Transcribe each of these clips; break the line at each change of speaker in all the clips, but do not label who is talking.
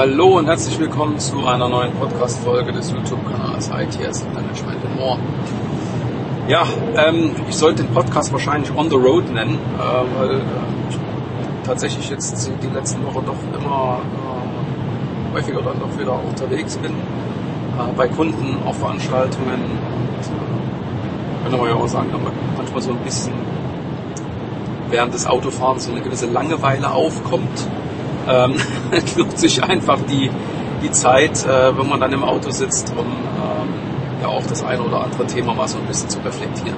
Hallo und herzlich willkommen zu einer neuen Podcast-Folge des YouTube-Kanals IT Asset Management and More. Ja, ähm, ich sollte den Podcast wahrscheinlich on the road nennen, äh, weil äh, ich tatsächlich jetzt die letzten Wochen doch immer äh, häufiger dann doch wieder unterwegs bin, äh, bei Kunden, auf Veranstaltungen und äh, kann aber ja auch sagen, manchmal so ein bisschen während des Autofahrens so eine gewisse Langeweile aufkommt ähm, nutzt sich einfach die, die Zeit, äh, wenn man dann im Auto sitzt, um ähm, ja auch das eine oder andere Thema mal so ein bisschen zu reflektieren.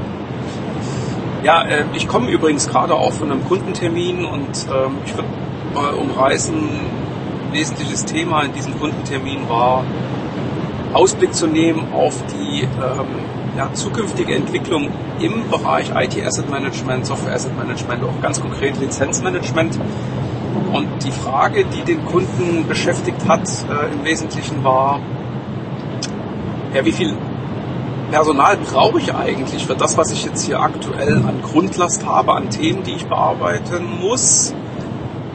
Ja, äh, ich komme übrigens gerade auch von einem Kundentermin und ähm, ich würde mal umreißen, wesentliches Thema in diesem Kundentermin war, Ausblick zu nehmen auf die ähm, ja, zukünftige Entwicklung im Bereich IT Asset Management, Software Asset Management, auch ganz konkret Lizenzmanagement. Und die Frage, die den Kunden beschäftigt hat, äh, im Wesentlichen war, ja, wie viel Personal brauche ich eigentlich für das, was ich jetzt hier aktuell an Grundlast habe, an Themen, die ich bearbeiten muss?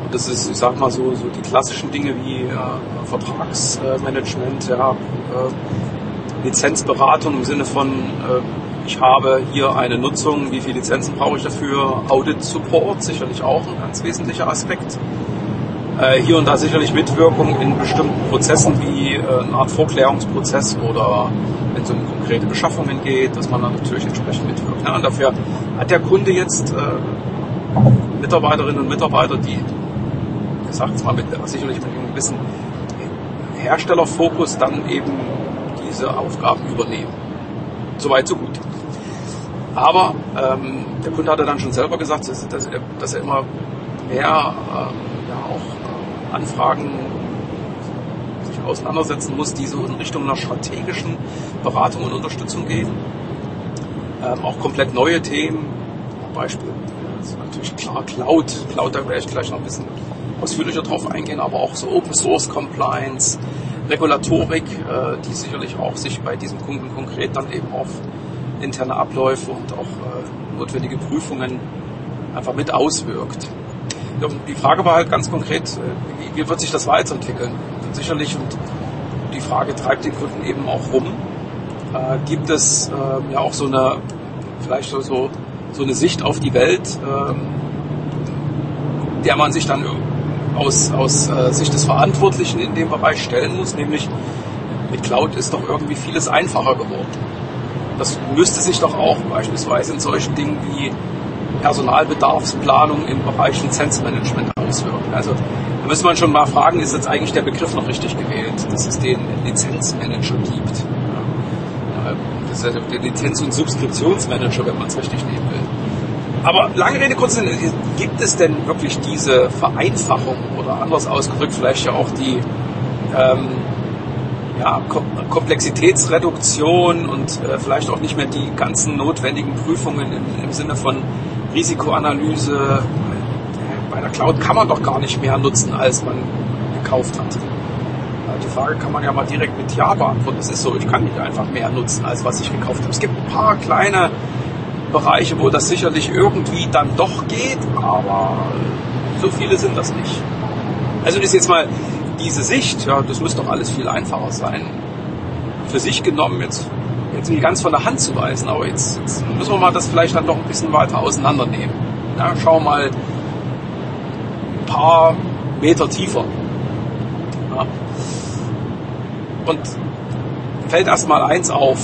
Und das ist, ich sag mal so, so die klassischen Dinge wie äh, Vertragsmanagement, ja, äh, Lizenzberatung im Sinne von, äh, ich habe hier eine Nutzung, wie viele Lizenzen brauche ich dafür? Audit Support, sicherlich auch ein ganz wesentlicher Aspekt. Äh, hier und da sicherlich Mitwirkung in bestimmten Prozessen wie äh, eine Art Vorklärungsprozess oder wenn es um konkrete Beschaffungen geht, dass man dann natürlich entsprechend mitwirkt. Und dafür hat der Kunde jetzt äh, Mitarbeiterinnen und Mitarbeiter, die, ich sage es mal, mit, sicherlich mit einem gewissen Herstellerfokus dann eben diese Aufgaben übernehmen. Soweit, so gut. Aber ähm, der Kunde hatte dann schon selber gesagt, dass, dass, er, dass er immer mehr äh, ja, auch äh, Anfragen sich auseinandersetzen muss, die so in Richtung einer strategischen Beratung und Unterstützung gehen. Ähm, auch komplett neue Themen, Beispiel das ist natürlich klar Cloud. Cloud, da werde ich gleich noch ein bisschen ausführlicher drauf eingehen, aber auch so Open Source Compliance, Regulatorik, äh, die sicherlich auch sich bei diesem Kunden konkret dann eben auf interne Abläufe und auch äh, notwendige Prüfungen einfach mit auswirkt. Ja, die Frage war halt ganz konkret, äh, wie, wie, wird sich das weiterentwickeln? Sicherlich, und die Frage treibt den Kunden eben auch rum, äh, gibt es äh, ja auch so eine, vielleicht so, so eine Sicht auf die Welt, ähm, der man sich dann aus, aus äh, Sicht des Verantwortlichen in dem Bereich stellen muss, nämlich mit Cloud ist doch irgendwie vieles einfacher geworden. Das müsste sich doch auch beispielsweise in solchen Dingen wie Personalbedarfsplanung im Bereich Lizenzmanagement auswirken. Also da müsste man schon mal fragen, ist jetzt eigentlich der Begriff noch richtig gewählt, dass es den Lizenzmanager gibt. Das ist ja der Lizenz- und Subskriptionsmanager, wenn man es richtig nehmen will. Aber lange Rede, kurz gibt es denn wirklich diese Vereinfachung oder anders ausgedrückt vielleicht ja auch die ähm, ja, Komplexitätsreduktion und äh, vielleicht auch nicht mehr die ganzen notwendigen Prüfungen im, im Sinne von Risikoanalyse. Bei der Cloud kann man doch gar nicht mehr nutzen, als man gekauft hat. Die Frage kann man ja mal direkt mit Ja beantworten. Es ist so, ich kann nicht einfach mehr nutzen, als was ich gekauft habe. Es gibt ein paar kleine Bereiche, wo das sicherlich irgendwie dann doch geht, aber so viele sind das nicht. Also ist jetzt mal diese Sicht, ja, das müsste doch alles viel einfacher sein, für sich genommen jetzt, jetzt nicht ganz von der Hand zu weisen, aber jetzt, jetzt müssen wir mal das vielleicht dann doch ein bisschen weiter auseinandernehmen. Ja, schauen wir mal ein paar Meter tiefer. Ja. Und fällt erst mal eins auf.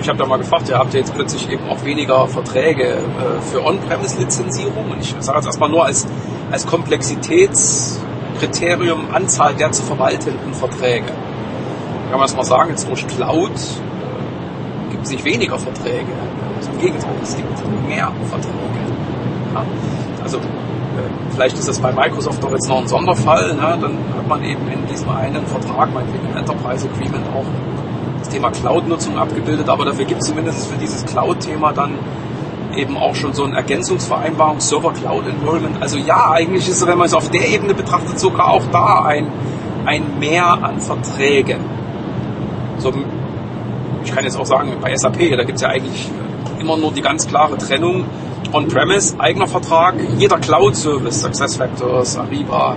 Ich habe da mal gefragt, ihr habt jetzt plötzlich eben auch weniger Verträge äh, für On-Premise-Lizenzierung. Und ich sage jetzt erstmal nur als, als Komplexitäts- Kriterium Anzahl der zu verwaltenden Verträge. Kann man es mal sagen, jetzt durch Cloud äh, gibt es nicht weniger Verträge. Also Im Gegenteil, es gibt mehr Verträge. Ja? Also äh, vielleicht ist das bei Microsoft doch jetzt noch ein Sonderfall. Ne? Dann hat man eben in diesem einen Vertrag, meinetwegen Enterprise Agreement, auch das Thema Cloud-Nutzung abgebildet. Aber dafür gibt es zumindest für dieses Cloud-Thema dann eben auch schon so eine Ergänzungsvereinbarung, Server Cloud Enrollment. Also ja, eigentlich ist, wenn man es auf der Ebene betrachtet, sogar auch da ein, ein Mehr an Verträgen. So, ich kann jetzt auch sagen, bei SAP, da gibt es ja eigentlich immer nur die ganz klare Trennung On-Premise, eigener Vertrag, jeder Cloud-Service, SuccessFactors, Ariba,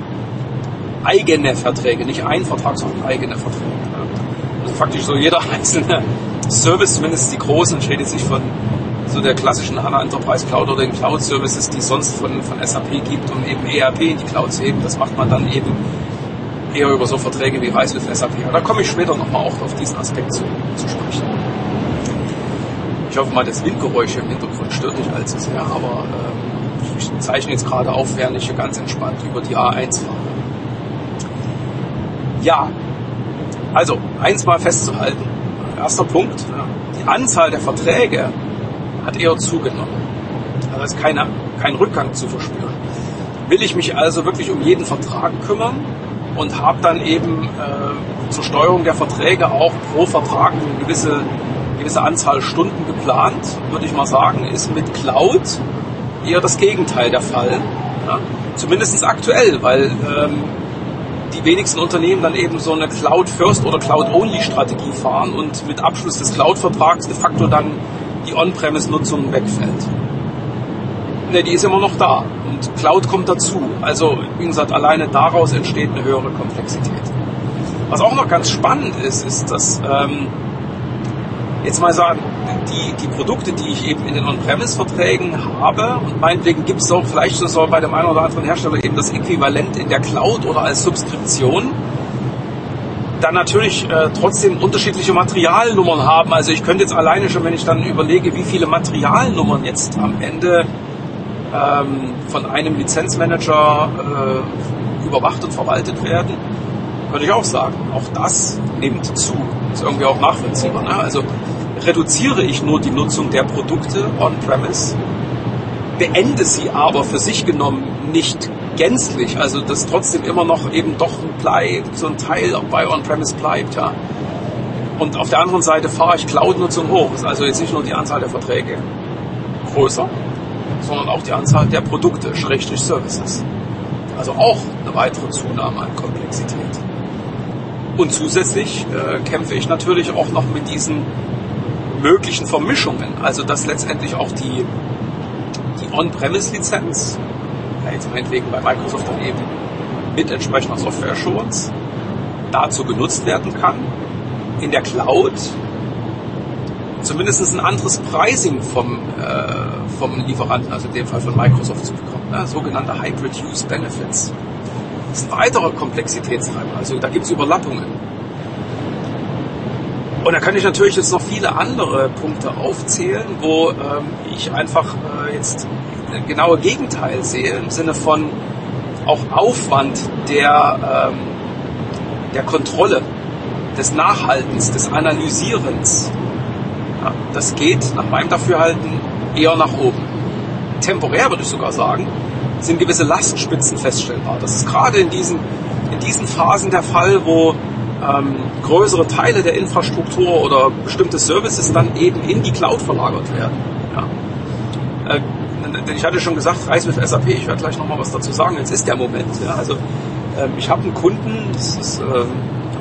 eigene Verträge, nicht ein Vertrag, sondern eigene Verträge. Faktisch so jeder einzelne Service, zumindest die großen, ich rede jetzt nicht von so der klassischen HANA Enterprise Cloud oder den Cloud Services, die es sonst von, von SAP gibt, um eben ERP in die Cloud zu heben. Das macht man dann eben eher über so Verträge wie Rise with SAP. Aber da komme ich später nochmal auch auf diesen Aspekt zu, zu sprechen. Ich hoffe mal, das Windgeräusch im Hintergrund stört nicht allzu sehr, aber äh, ich zeichne jetzt gerade auf, während ich hier ganz entspannt über die A1 fahre. Ja, also eins mal festzuhalten. Erster Punkt, die Anzahl der Verträge hat eher zugenommen. Da ist keine, kein Rückgang zu verspüren. Will ich mich also wirklich um jeden Vertrag kümmern und habe dann eben äh, zur Steuerung der Verträge auch pro Vertrag eine gewisse, gewisse Anzahl Stunden geplant, würde ich mal sagen, ist mit Cloud eher das Gegenteil der Fall. Ja? Zumindest aktuell, weil ähm, wenigsten Unternehmen dann eben so eine Cloud-First oder Cloud-Only-Strategie fahren und mit Abschluss des Cloud-Vertrags de facto dann die On-Premise-Nutzung wegfällt. Ne, die ist immer noch da und Cloud kommt dazu. Also, wie gesagt, alleine daraus entsteht eine höhere Komplexität. Was auch noch ganz spannend ist, ist, dass ähm, jetzt mal sagen, die, die Produkte, die ich eben in den On-Premise-Verträgen habe, und meinetwegen gibt es auch vielleicht so bei dem einen oder anderen Hersteller eben das Äquivalent in der Cloud oder als Subskription, dann natürlich äh, trotzdem unterschiedliche Materialnummern haben. Also ich könnte jetzt alleine schon, wenn ich dann überlege, wie viele Materialnummern jetzt am Ende ähm, von einem Lizenzmanager äh, überwacht und verwaltet werden, könnte ich auch sagen, auch das nimmt zu. Ist irgendwie auch nachvollziehbar. Ne? Also reduziere ich nur die Nutzung der Produkte on-premise, beende sie aber für sich genommen nicht gänzlich, also dass trotzdem immer noch eben doch bleibt, so ein Teil bei On-Premise bleibt, ja. Und auf der anderen Seite fahre ich Cloud-Nutzung hoch, ist also jetzt nicht nur die Anzahl der Verträge größer, sondern auch die Anzahl der Produkte, Schrägstrich Services. Also auch eine weitere Zunahme an Komplexität. Und zusätzlich äh, kämpfe ich natürlich auch noch mit diesen möglichen Vermischungen, also dass letztendlich auch die, die On-Premise-Lizenz jetzt meinetwegen bei Microsoft dann eben mit entsprechender Software Assurance dazu genutzt werden kann, in der Cloud zumindest ein anderes Pricing vom, äh, vom Lieferanten, also in dem Fall von Microsoft zu bekommen, ne? sogenannte Hybrid Use Benefits. Das ist ein weiterer Komplexitätstreiber, also da gibt es Überlappungen. Und da kann ich natürlich jetzt noch viele andere Punkte aufzählen, wo ähm, ich einfach äh, jetzt genaue Gegenteil sehe, im Sinne von auch Aufwand der, ähm, der Kontrolle, des Nachhaltens, des Analysierens. Ja, das geht nach meinem Dafürhalten eher nach oben. Temporär würde ich sogar sagen, sind gewisse Lastspitzen feststellbar. Das ist gerade in diesen, in diesen Phasen der Fall, wo ähm, größere Teile der Infrastruktur oder bestimmte Services dann eben in die Cloud verlagert werden. Ja. Äh, denn ich hatte schon gesagt, Reis mit SAP, ich werde gleich nochmal was dazu sagen, jetzt ist der Moment. Ja, also ähm, ich habe einen Kunden, das ist ähm,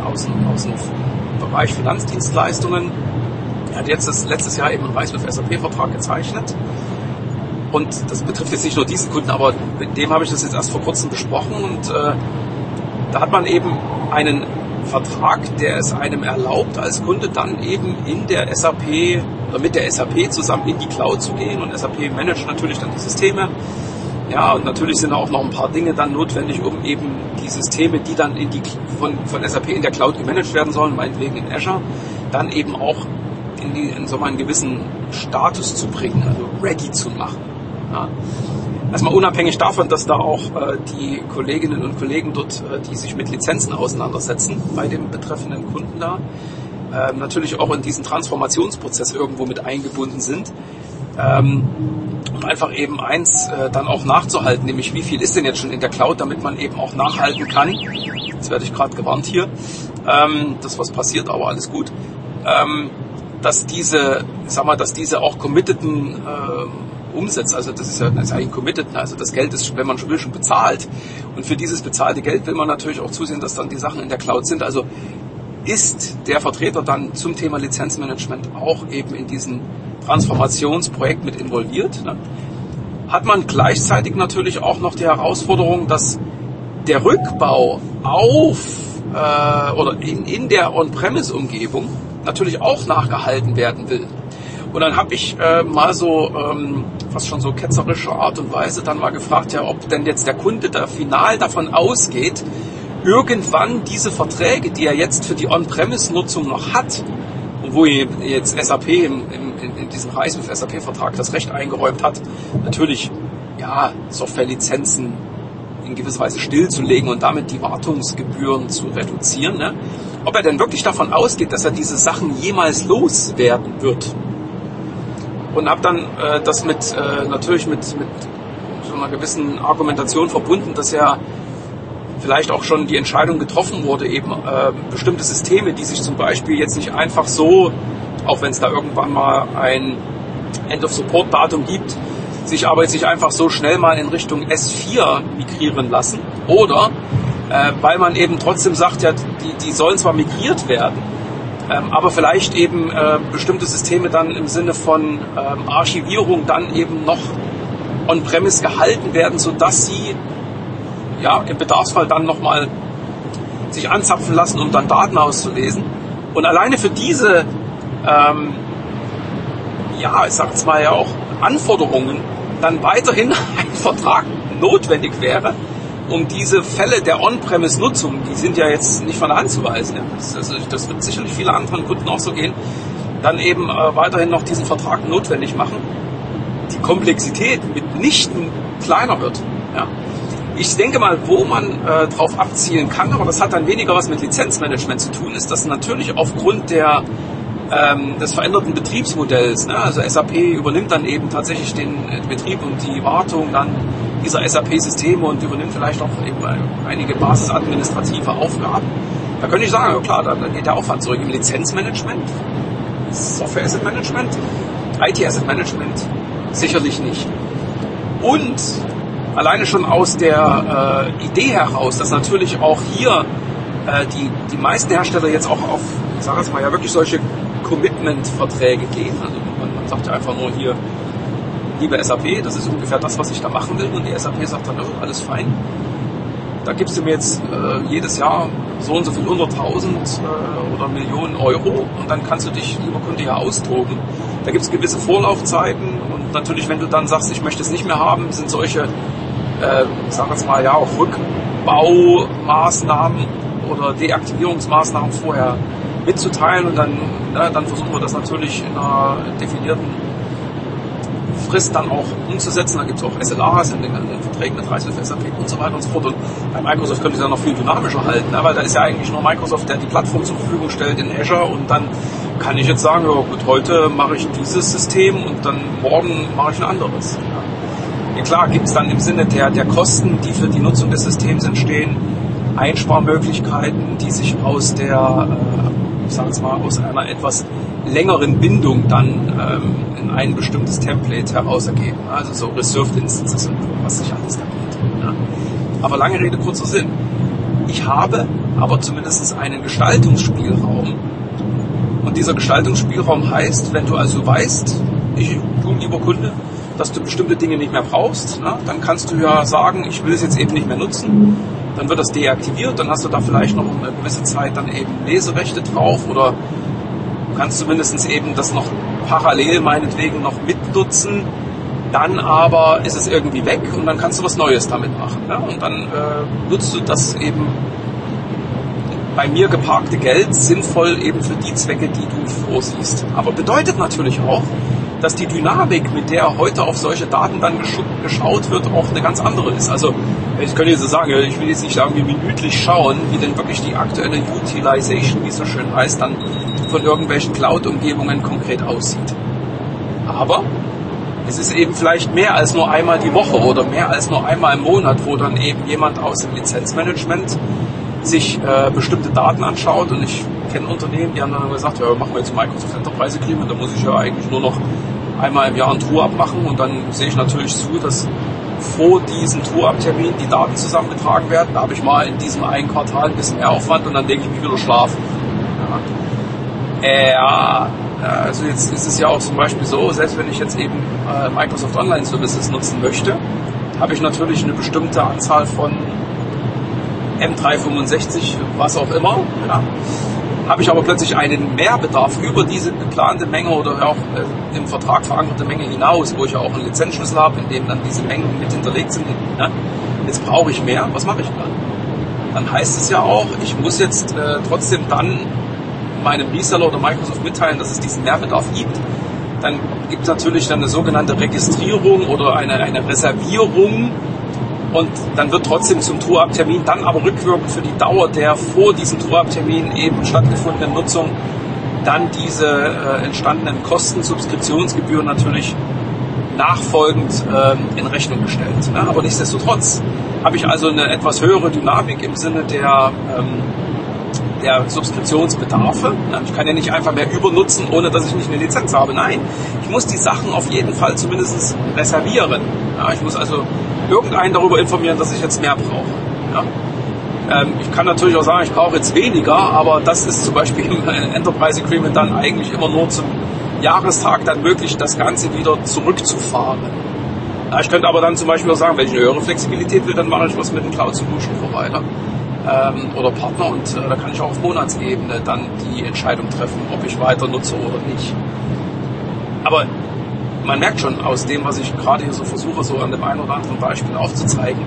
aus, dem, aus dem Bereich Finanzdienstleistungen, er hat jetzt das, letztes Jahr eben einen Reis mit SAP-Vertrag gezeichnet. Und das betrifft jetzt nicht nur diesen Kunden, aber mit dem habe ich das jetzt erst vor kurzem besprochen und äh, da hat man eben einen Vertrag, der es einem erlaubt, als Kunde dann eben in der SAP oder mit der SAP zusammen in die Cloud zu gehen und SAP managt natürlich dann die Systeme. Ja, und natürlich sind auch noch ein paar Dinge dann notwendig, um eben die Systeme, die dann in die, von, von SAP in der Cloud gemanagt werden sollen, meinetwegen in Azure, dann eben auch in, die, in so einen gewissen Status zu bringen, also ready zu machen. Ja. Erstmal unabhängig davon, dass da auch äh, die Kolleginnen und Kollegen dort, äh, die sich mit Lizenzen auseinandersetzen, bei dem betreffenden Kunden da, äh, natürlich auch in diesen Transformationsprozess irgendwo mit eingebunden sind. Ähm, um einfach eben eins äh, dann auch nachzuhalten, nämlich wie viel ist denn jetzt schon in der Cloud, damit man eben auch nachhalten kann. Jetzt werde ich gerade gewarnt hier, ähm, das was passiert, aber alles gut. Ähm, dass diese, sag mal, dass diese auch committeden äh, umsetzt. Also das ist ja das ist eigentlich committed. Also das Geld ist, wenn man schon will, schon bezahlt. Und für dieses bezahlte Geld will man natürlich auch zusehen, dass dann die Sachen in der Cloud sind. Also ist der Vertreter dann zum Thema Lizenzmanagement auch eben in diesem Transformationsprojekt mit involviert. Ne? Hat man gleichzeitig natürlich auch noch die Herausforderung, dass der Rückbau auf äh, oder in, in der On-Premise-Umgebung natürlich auch nachgehalten werden will. Und dann habe ich äh, mal so ähm, fast schon so ketzerische Art und Weise dann mal gefragt, ja, ob denn jetzt der Kunde da final davon ausgeht, irgendwann diese Verträge, die er jetzt für die On-Premise-Nutzung noch hat, wo jetzt SAP im, im, in diesem Reismith SAP-Vertrag das Recht eingeräumt hat, natürlich ja Softwarelizenzen in gewisser Weise stillzulegen und damit die Wartungsgebühren zu reduzieren. Ne? Ob er denn wirklich davon ausgeht, dass er diese Sachen jemals loswerden wird. Und habe dann äh, das mit äh, natürlich mit, mit so einer gewissen Argumentation verbunden, dass er vielleicht auch schon die Entscheidung getroffen wurde, eben äh, bestimmte Systeme, die sich zum Beispiel jetzt nicht einfach so, auch wenn es da irgendwann mal ein End-of-Support-Datum gibt, sich aber jetzt nicht einfach so schnell mal in Richtung S4 migrieren lassen. Oder äh, weil man eben trotzdem sagt, ja, die, die sollen zwar migriert werden, ähm, aber vielleicht eben äh, bestimmte Systeme dann im Sinne von ähm, Archivierung dann eben noch on-premise gehalten werden, sodass sie ja, im Bedarfsfall dann nochmal sich anzapfen lassen, um dann Daten auszulesen. Und alleine für diese, ähm, ja, ich sag's mal ja auch, Anforderungen dann weiterhin ein Vertrag notwendig wäre, um diese Fälle der On-Premise-Nutzung, die sind ja jetzt nicht von der Hand zu weisen, das, also das wird sicherlich viele anderen Kunden auch so gehen, dann eben äh, weiterhin noch diesen Vertrag notwendig machen. Die Komplexität mitnichten kleiner wird. Ja. Ich denke mal, wo man äh, drauf abzielen kann, aber das hat dann weniger was mit Lizenzmanagement zu tun, ist, dass natürlich aufgrund der ähm, des veränderten Betriebsmodells. Ne? Also SAP übernimmt dann eben tatsächlich den äh, Betrieb und die Wartung dann dieser SAP-Systeme und übernimmt vielleicht auch eben einige basisadministrative Aufgaben. Da könnte ich sagen, klar, da geht der Aufwand zurück im Lizenzmanagement, Software Asset Management, IT Asset Management sicherlich nicht. Und alleine schon aus der äh, Idee heraus, dass natürlich auch hier äh, die, die meisten Hersteller jetzt auch auf, ich sage jetzt mal, ja wirklich solche Commitment-Verträge gehen. Also man, man, sagt ja einfach nur hier, liebe SAP, das ist ungefähr das, was ich da machen will. Und die SAP sagt dann, oh, alles fein. Da gibst du mir jetzt äh, jedes Jahr so und so viel 100.000 äh, oder Millionen Euro und dann kannst du dich, lieber Kunde, ja austoben. Da gibt es gewisse Vorlaufzeiten und natürlich, wenn du dann sagst, ich möchte es nicht mehr haben, sind solche äh, sag jetzt mal, ja, auch Rückbaumaßnahmen oder Deaktivierungsmaßnahmen vorher mitzuteilen und dann, ne, dann versuchen wir das natürlich in einer definierten Frist dann auch umzusetzen. Da gibt es auch SLAs in den, in den Verträgen mit Reisel SAP und so weiter und so fort. Und bei Microsoft könnte es dann noch viel dynamischer halten, ne? weil da ist ja eigentlich nur Microsoft, der die Plattform zur Verfügung stellt in Azure und dann kann ich jetzt sagen, ja gut, heute mache ich dieses System und dann morgen mache ich ein anderes. Ja. Ja, klar gibt es dann im Sinne der, der Kosten, die für die Nutzung des Systems entstehen, Einsparmöglichkeiten, die sich aus der, äh, ich jetzt mal, aus einer etwas längeren Bindung dann ähm, in ein bestimmtes Template heraus ergeben. Also so Reserved Instances und was sich alles da geht. Ja. Aber lange Rede, kurzer Sinn. Ich habe aber zumindest einen Gestaltungsspielraum. Und dieser Gestaltungsspielraum heißt, wenn du also weißt, ich, du lieber Kunde, dass du bestimmte Dinge nicht mehr brauchst, ne? dann kannst du ja sagen, ich will es jetzt eben nicht mehr nutzen. Dann wird das deaktiviert, dann hast du da vielleicht noch eine gewisse Zeit dann eben Leserechte drauf oder du kannst zumindest eben das noch parallel meinetwegen noch mitnutzen. Dann aber ist es irgendwie weg und dann kannst du was Neues damit machen. Ne? Und dann äh, nutzt du das eben bei mir geparkte Geld sinnvoll eben für die Zwecke, die du vorsiehst. Aber bedeutet natürlich auch, dass die Dynamik, mit der heute auf solche Daten dann geschaut wird, auch eine ganz andere ist. Also ich könnte jetzt sagen, ich will jetzt nicht irgendwie minütlich schauen, wie denn wirklich die aktuelle Utilization, wie es so schön heißt, dann von irgendwelchen Cloud-Umgebungen konkret aussieht. Aber es ist eben vielleicht mehr als nur einmal die Woche oder mehr als nur einmal im Monat, wo dann eben jemand aus dem Lizenzmanagement sich äh, bestimmte Daten anschaut und ich kenne Unternehmen, die haben dann gesagt, ja, machen wir jetzt Microsoft Enterprise Agreement, da muss ich ja eigentlich nur noch einmal im Jahr ein Tour-Up machen und dann sehe ich natürlich zu, dass vor diesem Tour-Up-Termin die Daten zusammengetragen werden. Da habe ich mal in diesem einen Quartal ein bisschen mehr Aufwand und dann lege ich mich wieder schlafen. Ja. Äh, also jetzt ist es ja auch zum Beispiel so, selbst wenn ich jetzt eben äh, Microsoft Online Services nutzen möchte, habe ich natürlich eine bestimmte Anzahl von M365, was auch immer. Ja. Habe ich aber plötzlich einen Mehrbedarf über diese geplante Menge oder auch äh, im Vertrag verankerte Menge hinaus, wo ich ja auch einen Lizenzschlüssel habe, in dem dann diese Mengen mit hinterlegt sind. Ja. Jetzt brauche ich mehr, was mache ich dann? Dann heißt es ja auch, ich muss jetzt äh, trotzdem dann meinem Reseller oder Microsoft mitteilen, dass es diesen Mehrbedarf gibt. Dann gibt es natürlich dann eine sogenannte Registrierung oder eine, eine Reservierung und dann wird trotzdem zum Tour-Up-Termin dann aber rückwirkend für die Dauer der vor diesem Tour-Up-Termin eben stattgefundenen Nutzung dann diese äh, entstandenen Kosten, Subskriptionsgebühren natürlich nachfolgend ähm, in Rechnung gestellt. Ne? Aber nichtsdestotrotz habe ich also eine etwas höhere Dynamik im Sinne der ähm, der Subskriptionsbedarfe. Ich kann ja nicht einfach mehr übernutzen, ohne dass ich nicht eine Lizenz habe. Nein, ich muss die Sachen auf jeden Fall zumindest reservieren. Ich muss also irgendeinen darüber informieren, dass ich jetzt mehr brauche. Ähm, ich kann natürlich auch sagen, ich brauche jetzt weniger, aber das ist zum Beispiel im Enterprise Agreement dann eigentlich immer nur zum Jahrestag dann möglich, das Ganze wieder zurückzufahren. Ich könnte aber dann zum Beispiel auch sagen, wenn ich eine höhere Flexibilität will, dann mache ich was mit dem Cloud Solution Provider ähm, oder Partner und äh, da kann ich auch auf Monatsebene dann die Entscheidung treffen, ob ich weiter nutze oder nicht. Aber man merkt schon aus dem, was ich gerade hier so versuche, so an dem einen oder anderen Beispiel aufzuzeigen,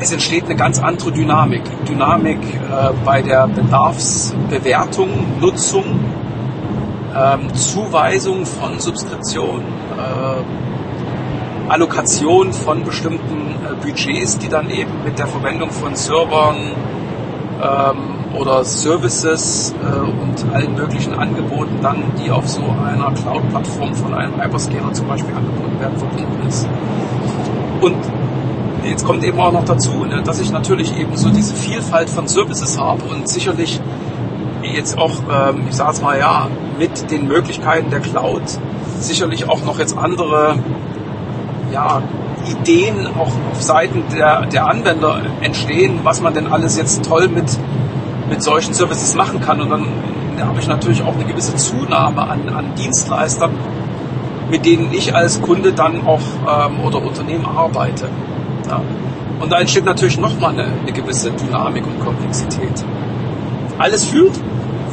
es entsteht eine ganz andere Dynamik. Dynamik äh, bei der Bedarfsbewertung, Nutzung, ähm, Zuweisung von Subskription, äh, Allokation von bestimmten äh, Budgets, die dann eben mit der Verwendung von Servern, ähm, oder Services äh, und allen möglichen Angeboten dann, die auf so einer Cloud-Plattform von einem Hyperscaler zum Beispiel angeboten werden, verbunden ist. Und jetzt kommt eben auch noch dazu, ne, dass ich natürlich eben so diese Vielfalt von Services habe und sicherlich jetzt auch, ähm, ich sage es mal ja, mit den Möglichkeiten der Cloud sicherlich auch noch jetzt andere ja, Ideen auch auf Seiten der, der Anwender entstehen, was man denn alles jetzt toll mit, mit solchen Services machen kann. Und dann habe ich natürlich auch eine gewisse Zunahme an, an Dienstleistern, mit denen ich als Kunde dann auch ähm, oder Unternehmen arbeite. Ja. Und da entsteht natürlich nochmal eine, eine gewisse Dynamik und Komplexität. Alles führt,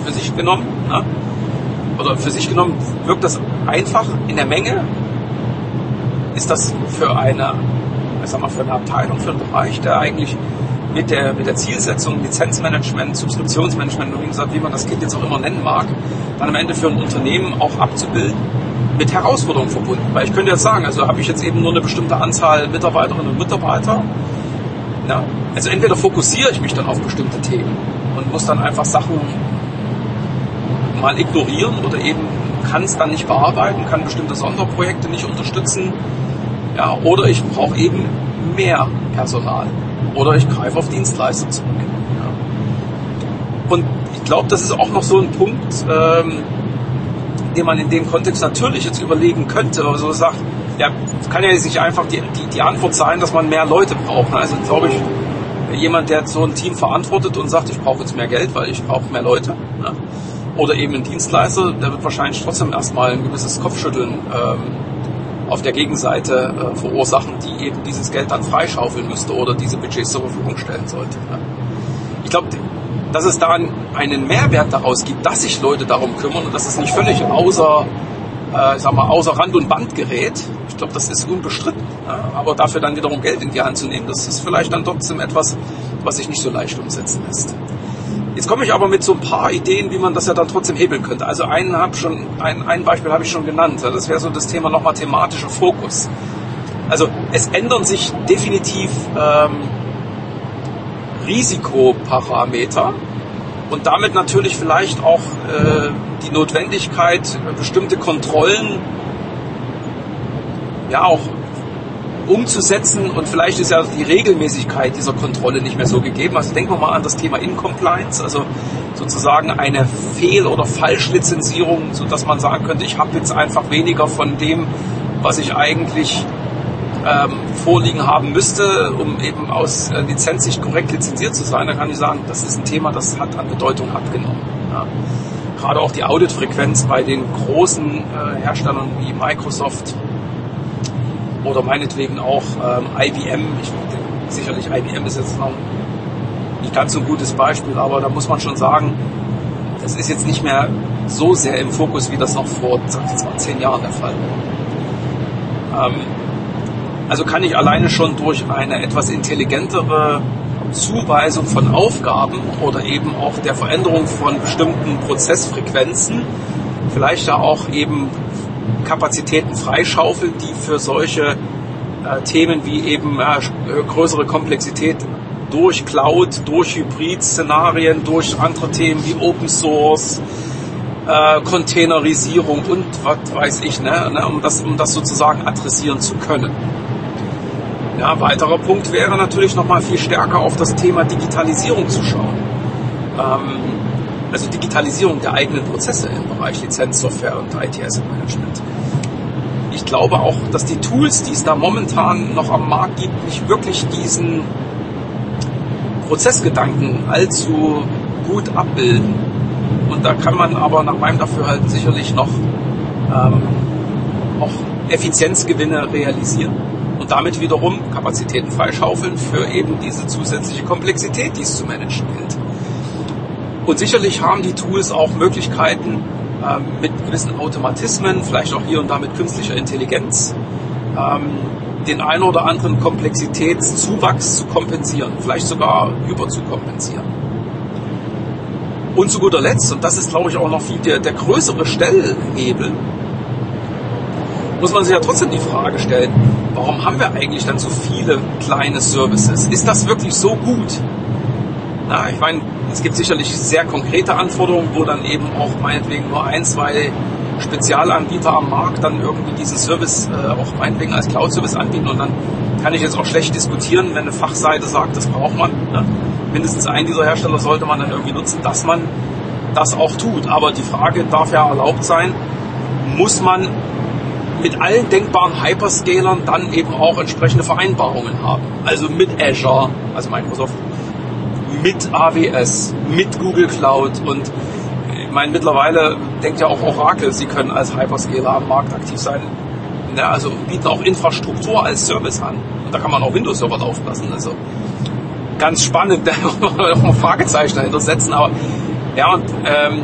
für sich genommen, ja, oder für sich genommen wirkt das einfach in der Menge, ist das für eine, ich sag mal, für eine Abteilung, für einen Bereich, der eigentlich mit der, mit der Zielsetzung, Lizenzmanagement, Subskriptionsmanagement, wie gesagt, wie man das Kind jetzt auch immer nennen mag, dann am Ende für ein Unternehmen auch abzubilden, mit Herausforderungen verbunden. Weil ich könnte jetzt sagen, also habe ich jetzt eben nur eine bestimmte Anzahl Mitarbeiterinnen und Mitarbeiter. Ja, also entweder fokussiere ich mich dann auf bestimmte Themen und muss dann einfach Sachen mal ignorieren oder eben kann es dann nicht bearbeiten, kann bestimmte Sonderprojekte nicht unterstützen ja, oder ich brauche eben mehr Personal. Oder ich greife auf Dienstleister zurück. Ja. Und ich glaube, das ist auch noch so ein Punkt, ähm, den man in dem Kontext natürlich jetzt überlegen könnte. Also sagt, ja, kann ja jetzt nicht einfach die, die, die Antwort sein, dass man mehr Leute braucht. Also glaube ich, jemand, der so ein Team verantwortet und sagt, ich brauche jetzt mehr Geld, weil ich brauche mehr Leute. Ja. Oder eben ein Dienstleister, der wird wahrscheinlich trotzdem erstmal ein gewisses Kopfschütteln ähm, auf der Gegenseite äh, verursachen, die eben dieses Geld dann freischaufeln müsste oder diese Budgets zur Verfügung stellen sollte. Ja. Ich glaube, dass es da einen Mehrwert daraus gibt, dass sich Leute darum kümmern und dass es nicht völlig außer, äh, sag mal, außer Rand und Band gerät. Ich glaube, das ist unbestritten. Ja. Aber dafür dann wiederum Geld in die Hand zu nehmen, das ist vielleicht dann trotzdem etwas, was sich nicht so leicht umsetzen lässt. Jetzt komme ich aber mit so ein paar Ideen, wie man das ja dann trotzdem hebeln könnte. Also einen hab schon, ein, ein Beispiel habe ich schon genannt. Das wäre so das Thema nochmal thematischer Fokus. Also es ändern sich definitiv ähm, Risikoparameter und damit natürlich vielleicht auch äh, die Notwendigkeit, bestimmte Kontrollen ja auch umzusetzen und vielleicht ist ja die Regelmäßigkeit dieser Kontrolle nicht mehr so gegeben. Also denken wir mal an das Thema Incompliance, also sozusagen eine Fehl- oder Falschlizenzierung, sodass man sagen könnte, ich habe jetzt einfach weniger von dem, was ich eigentlich ähm, vorliegen haben müsste, um eben aus äh, Lizenzsicht korrekt lizenziert zu sein. Da kann ich sagen, das ist ein Thema, das hat an Bedeutung abgenommen. Ja. Gerade auch die Auditfrequenz bei den großen äh, Herstellern wie Microsoft, oder meinetwegen auch ähm, IBM. Ich, sicherlich IBM ist jetzt noch nicht ganz so ein gutes Beispiel, aber da muss man schon sagen, das ist jetzt nicht mehr so sehr im Fokus, wie das noch vor, zehn Jahren der Fall war. Ähm, also kann ich alleine schon durch eine etwas intelligentere Zuweisung von Aufgaben oder eben auch der Veränderung von bestimmten Prozessfrequenzen vielleicht da auch eben Kapazitäten freischaufeln, die für solche äh, Themen wie eben äh, größere Komplexität durch Cloud, durch Hybrid-Szenarien, durch andere Themen wie Open Source, äh, Containerisierung und was weiß ich, ne, ne, um, das, um das sozusagen adressieren zu können. Ja, weiterer Punkt wäre natürlich nochmal viel stärker auf das Thema Digitalisierung zu schauen. Ähm, also Digitalisierung der eigenen Prozesse im Bereich Lizenzsoftware und ITS-Management. Ich glaube auch, dass die Tools, die es da momentan noch am Markt gibt, nicht wirklich diesen Prozessgedanken allzu gut abbilden. Und da kann man aber nach meinem Dafürhalten sicherlich noch ähm, auch Effizienzgewinne realisieren und damit wiederum Kapazitäten freischaufeln für eben diese zusätzliche Komplexität, die es zu managen gilt. Und sicherlich haben die Tools auch Möglichkeiten, ähm, mit gewissen Automatismen, vielleicht auch hier und da mit künstlicher Intelligenz, ähm, den einen oder anderen Komplexitätszuwachs zu kompensieren, vielleicht sogar über zu kompensieren. Und zu guter Letzt, und das ist glaube ich auch noch viel der, der größere Stellhebel, muss man sich ja trotzdem die Frage stellen, warum haben wir eigentlich dann so viele kleine Services? Ist das wirklich so gut? Na, ich meine, es gibt sicherlich sehr konkrete Anforderungen, wo dann eben auch meinetwegen nur ein, zwei Spezialanbieter am Markt dann irgendwie diesen Service äh, auch meinetwegen als Cloud-Service anbieten und dann kann ich jetzt auch schlecht diskutieren, wenn eine Fachseite sagt, das braucht man. Ne? Mindestens einen dieser Hersteller sollte man dann irgendwie nutzen, dass man das auch tut. Aber die Frage darf ja erlaubt sein, muss man mit allen denkbaren Hyperscalern dann eben auch entsprechende Vereinbarungen haben. Also mit Azure, also Microsoft, mit AWS, mit Google Cloud und ich meine, mittlerweile denkt ja auch Oracle, sie können als Hyperscaler am Markt aktiv sein. Ja, also bieten auch Infrastruktur als Service an. Und da kann man auch Windows-Server laufen lassen. Also ganz spannend, da auch mal Fragezeichen dahinter setzen. Aber ja, und ähm,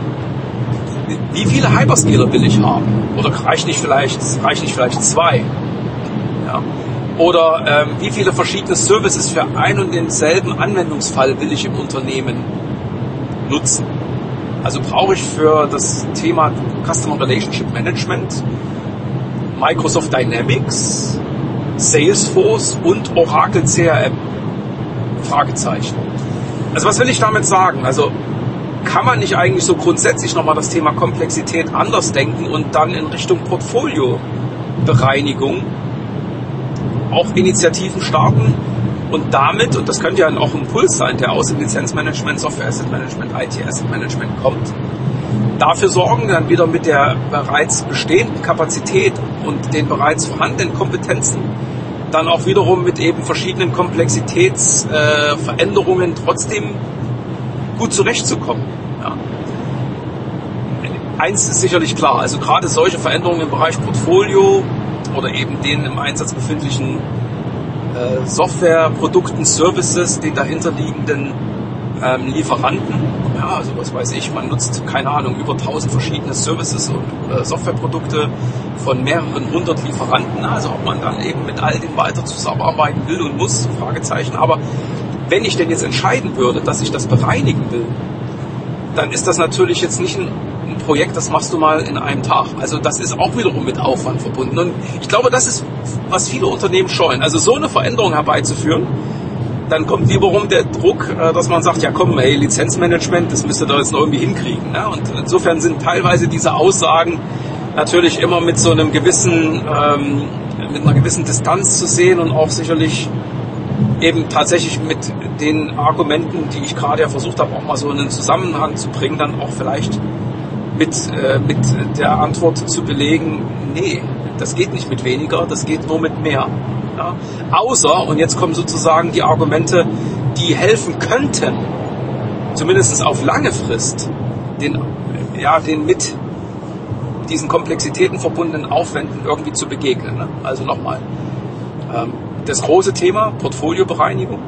wie viele Hyperscaler will ich haben? Oder reicht nicht vielleicht, reicht nicht vielleicht zwei? Oder ähm, wie viele verschiedene Services für einen und denselben Anwendungsfall will ich im Unternehmen nutzen? Also brauche ich für das Thema Customer Relationship Management Microsoft Dynamics, Salesforce und Oracle CRM? Fragezeichen. Also was will ich damit sagen? Also kann man nicht eigentlich so grundsätzlich nochmal das Thema Komplexität anders denken und dann in Richtung Portfoliobereinigung auch Initiativen starten und damit, und das könnte ja auch ein Impuls sein, der aus dem Lizenzmanagement, Software Asset Management, IT Asset Management kommt, dafür sorgen, dann wieder mit der bereits bestehenden Kapazität und den bereits vorhandenen Kompetenzen dann auch wiederum mit eben verschiedenen Komplexitätsveränderungen äh, trotzdem gut zurechtzukommen. Ja. Eins ist sicherlich klar, also gerade solche Veränderungen im Bereich Portfolio oder eben den im Einsatz befindlichen äh, Softwareprodukten, Services, den dahinterliegenden ähm, Lieferanten. Ja, also was weiß ich, man nutzt, keine Ahnung, über 1000 verschiedene Services und äh, Softwareprodukte von mehreren hundert Lieferanten. Also ob man dann eben mit all dem weiter zusammenarbeiten will und muss, Fragezeichen. Aber wenn ich denn jetzt entscheiden würde, dass ich das bereinigen will, dann ist das natürlich jetzt nicht ein, Projekt, das machst du mal in einem Tag. Also das ist auch wiederum mit Aufwand verbunden. Und ich glaube, das ist, was viele Unternehmen scheuen. Also so eine Veränderung herbeizuführen, dann kommt wiederum der Druck, äh, dass man sagt, ja komm, ey, Lizenzmanagement, das müsst ihr da jetzt noch irgendwie hinkriegen. Ne? Und insofern sind teilweise diese Aussagen natürlich immer mit so einem gewissen, ähm, mit einer gewissen Distanz zu sehen und auch sicherlich eben tatsächlich mit den Argumenten, die ich gerade ja versucht habe, auch mal so in einen Zusammenhang zu bringen, dann auch vielleicht mit, äh, mit der Antwort zu belegen, nee, das geht nicht mit weniger, das geht nur mit mehr. Ja? Außer, und jetzt kommen sozusagen die Argumente, die helfen könnten, zumindest auf lange Frist, den, ja, den mit diesen Komplexitäten verbundenen Aufwänden irgendwie zu begegnen. Ne? Also nochmal, ähm, das große Thema Portfoliobereinigung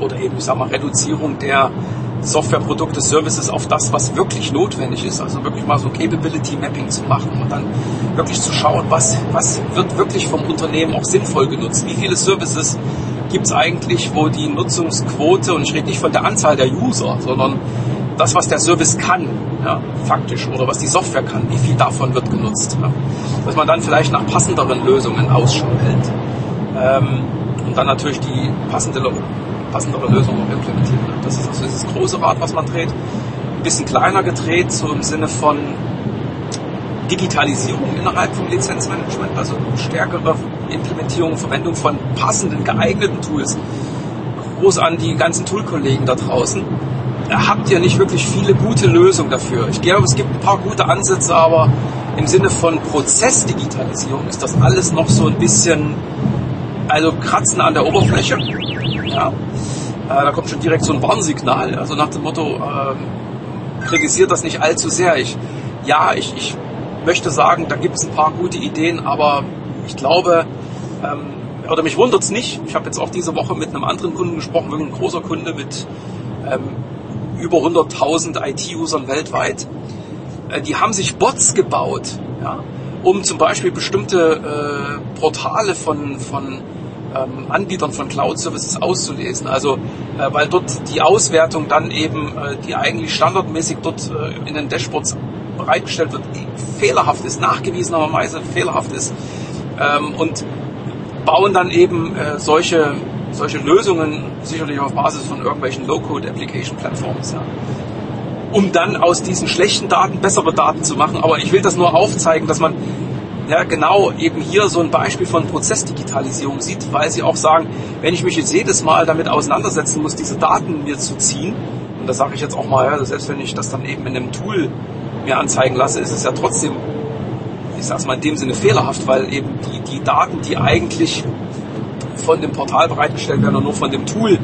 oder eben, ich sag mal, Reduzierung der Softwareprodukte, Services auf das, was wirklich notwendig ist. Also wirklich mal so Capability Mapping zu machen und dann wirklich zu schauen, was, was wird wirklich vom Unternehmen auch sinnvoll genutzt. Wie viele Services gibt es eigentlich, wo die Nutzungsquote, und ich rede nicht von der Anzahl der User, sondern das, was der Service kann, ja, faktisch, oder was die Software kann, wie viel davon wird genutzt. Ja. Dass man dann vielleicht nach passenderen Lösungen Ausschau hält. Ähm, und dann natürlich die passende passendere Lösung noch implementieren. Das ist dieses große Rad, was man dreht. Ein bisschen kleiner gedreht, so im Sinne von Digitalisierung innerhalb vom Lizenzmanagement, also stärkere Implementierung, Verwendung von passenden, geeigneten Tools. Groß an die ganzen Toolkollegen da draußen. Da habt ihr nicht wirklich viele gute Lösungen dafür. Ich glaube, es gibt ein paar gute Ansätze, aber im Sinne von Prozessdigitalisierung ist das alles noch so ein bisschen, also kratzen an der Oberfläche. Ja. Äh, da kommt schon direkt so ein Warnsignal, also nach dem Motto, äh, kritisiert das nicht allzu sehr. Ich, ja, ich, ich möchte sagen, da gibt es ein paar gute Ideen, aber ich glaube, ähm, oder mich wundert es nicht. Ich habe jetzt auch diese Woche mit einem anderen Kunden gesprochen, wirklich ein großer Kunde mit ähm, über 100.000 IT-Usern weltweit. Äh, die haben sich Bots gebaut, ja, um zum Beispiel bestimmte äh, Portale von, von ähm, Anbietern von Cloud-Services auszulesen. Also äh, weil dort die Auswertung dann eben, äh, die eigentlich standardmäßig dort äh, in den Dashboards bereitgestellt wird, fehlerhaft ist, nachgewiesenerweise fehlerhaft ist. Ähm, und bauen dann eben äh, solche, solche Lösungen sicherlich auf Basis von irgendwelchen Low-Code-Application-Plattforms. Ja um dann aus diesen schlechten Daten bessere Daten zu machen. Aber ich will das nur aufzeigen, dass man ja, genau eben hier so ein Beispiel von Prozessdigitalisierung sieht, weil sie auch sagen, wenn ich mich jetzt jedes Mal damit auseinandersetzen muss, diese Daten mir zu ziehen, und das sage ich jetzt auch mal, ja, selbst wenn ich das dann eben in einem Tool mir anzeigen lasse, ist es ja trotzdem, ich sage es mal in dem Sinne fehlerhaft, weil eben die, die Daten, die eigentlich von dem Portal bereitgestellt werden und nur von dem Tool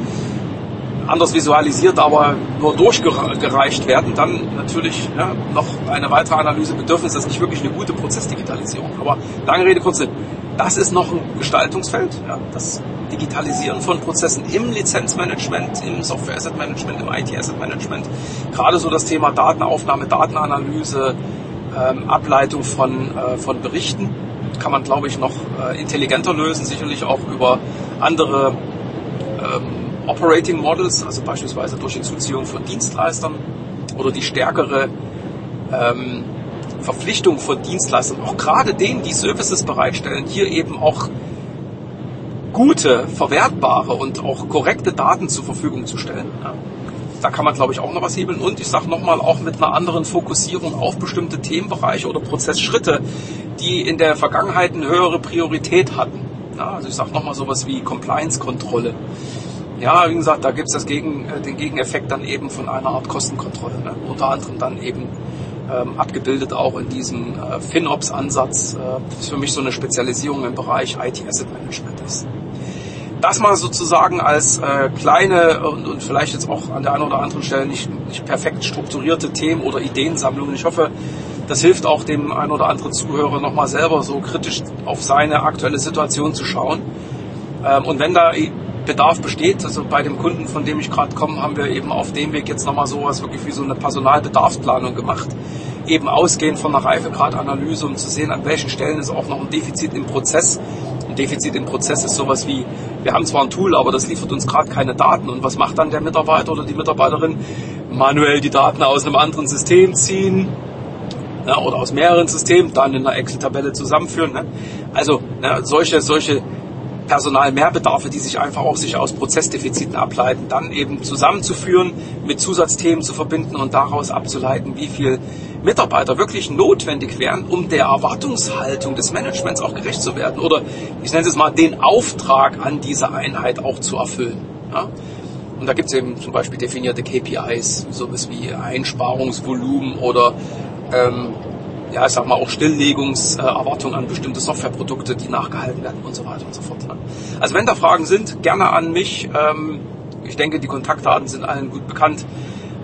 anders visualisiert, aber nur durchgereicht werden, dann natürlich ja, noch eine weitere Analyse bedürfen. Das ist nicht wirklich eine gute Prozessdigitalisierung. Aber lange Rede, kurz Sinn. Das ist noch ein Gestaltungsfeld. Ja, das Digitalisieren von Prozessen im Lizenzmanagement, im Software Asset Management, im IT Asset Management. Gerade so das Thema Datenaufnahme, Datenanalyse, ähm, Ableitung von, äh, von Berichten kann man, glaube ich, noch äh, intelligenter lösen. Sicherlich auch über andere ähm, Operating Models, also beispielsweise durch Hinzuziehung von Dienstleistern oder die stärkere ähm, Verpflichtung von Dienstleistern, auch gerade denen, die Services bereitstellen, hier eben auch gute, verwertbare und auch korrekte Daten zur Verfügung zu stellen. Ja. Da kann man, glaube ich, auch noch was hebeln. Und ich sage nochmal, auch mit einer anderen Fokussierung auf bestimmte Themenbereiche oder Prozessschritte, die in der Vergangenheit eine höhere Priorität hatten. Ja, also ich sage nochmal sowas wie Compliance-Kontrolle ja, wie gesagt, da gibt es Gegen, äh, den Gegeneffekt dann eben von einer Art Kostenkontrolle. Ne? Unter anderem dann eben ähm, abgebildet auch in diesem äh, FinOps-Ansatz, äh, das für mich so eine Spezialisierung im Bereich IT-Asset Management ist. Das mal sozusagen als äh, kleine und, und vielleicht jetzt auch an der einen oder anderen Stelle nicht, nicht perfekt strukturierte Themen oder Ideensammlungen. Ich hoffe, das hilft auch dem einen oder anderen Zuhörer nochmal selber so kritisch auf seine aktuelle Situation zu schauen. Ähm, und wenn da Bedarf besteht. Also bei dem Kunden, von dem ich gerade komme, haben wir eben auf dem Weg jetzt nochmal sowas wirklich wie so eine Personalbedarfsplanung gemacht. Eben ausgehend von einer Reifegradanalyse, um zu sehen, an welchen Stellen ist auch noch ein Defizit im Prozess. Ein Defizit im Prozess ist sowas wie, wir haben zwar ein Tool, aber das liefert uns gerade keine Daten. Und was macht dann der Mitarbeiter oder die Mitarbeiterin? Manuell die Daten aus einem anderen System ziehen, ja, oder aus mehreren Systemen, dann in einer Excel-Tabelle zusammenführen. Ne? Also ne, solche, solche Personalmehrbedarfe, die sich einfach auch sich aus Prozessdefiziten ableiten, dann eben zusammenzuführen, mit Zusatzthemen zu verbinden und daraus abzuleiten, wie viel Mitarbeiter wirklich notwendig wären, um der Erwartungshaltung des Managements auch gerecht zu werden oder ich nenne es mal den Auftrag an diese Einheit auch zu erfüllen. Ja? Und da gibt es eben zum Beispiel definierte KPIs, sowas wie Einsparungsvolumen oder ähm, ja, ich sag mal, auch Stilllegungserwartungen an bestimmte Softwareprodukte, die nachgehalten werden und so weiter und so fort. Ne? Also wenn da Fragen sind, gerne an mich. Ähm, ich denke, die Kontaktdaten sind allen gut bekannt.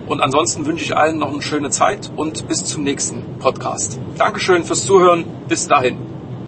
Und ansonsten wünsche ich allen noch eine schöne Zeit und bis zum nächsten Podcast. Dankeschön fürs Zuhören. Bis dahin.